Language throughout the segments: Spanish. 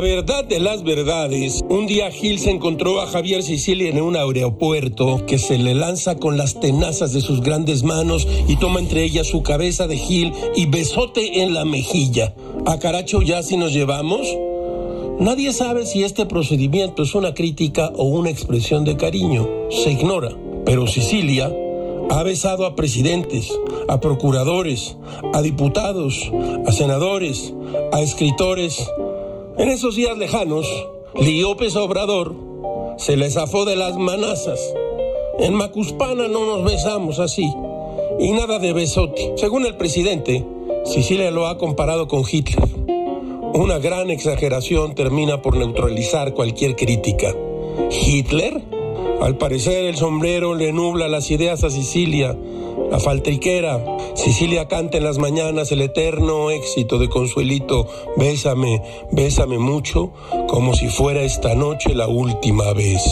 verdad de las verdades, un día Gil se encontró a Javier Sicilia en un aeropuerto que se le lanza con las tenazas de sus grandes manos y toma entre ellas su cabeza de Gil y besote en la mejilla. ¿A Caracho ya si nos llevamos? Nadie sabe si este procedimiento es una crítica o una expresión de cariño. Se ignora. Pero Sicilia ha besado a presidentes, a procuradores, a diputados, a senadores, a escritores. En esos días lejanos, López Obrador se le zafó de las manazas. En Macuspana no nos besamos así. Y nada de besote. Según el presidente, Sicilia lo ha comparado con Hitler. Una gran exageración termina por neutralizar cualquier crítica. ¿Hitler? Al parecer el sombrero le nubla las ideas a Sicilia, la faltriquera. Sicilia canta en las mañanas el eterno éxito de Consuelito, bésame, bésame mucho, como si fuera esta noche la última vez.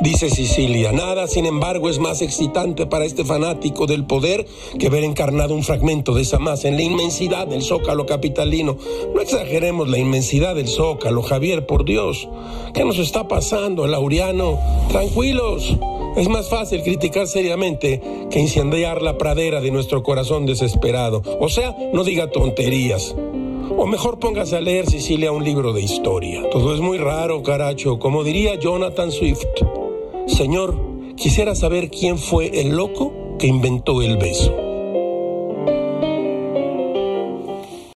Dice Sicilia, nada sin embargo es más excitante para este fanático del poder que ver encarnado un fragmento de esa masa en la inmensidad del zócalo capitalino. No exageremos la inmensidad del zócalo, Javier, por Dios. ¿Qué nos está pasando, Laureano? Tranquilos. Es más fácil criticar seriamente que incendiar la pradera de nuestro corazón desesperado. O sea, no diga tonterías. O mejor póngase a leer, Sicilia, un libro de historia. Todo es muy raro, caracho, como diría Jonathan Swift. Señor, quisiera saber quién fue el loco que inventó el beso.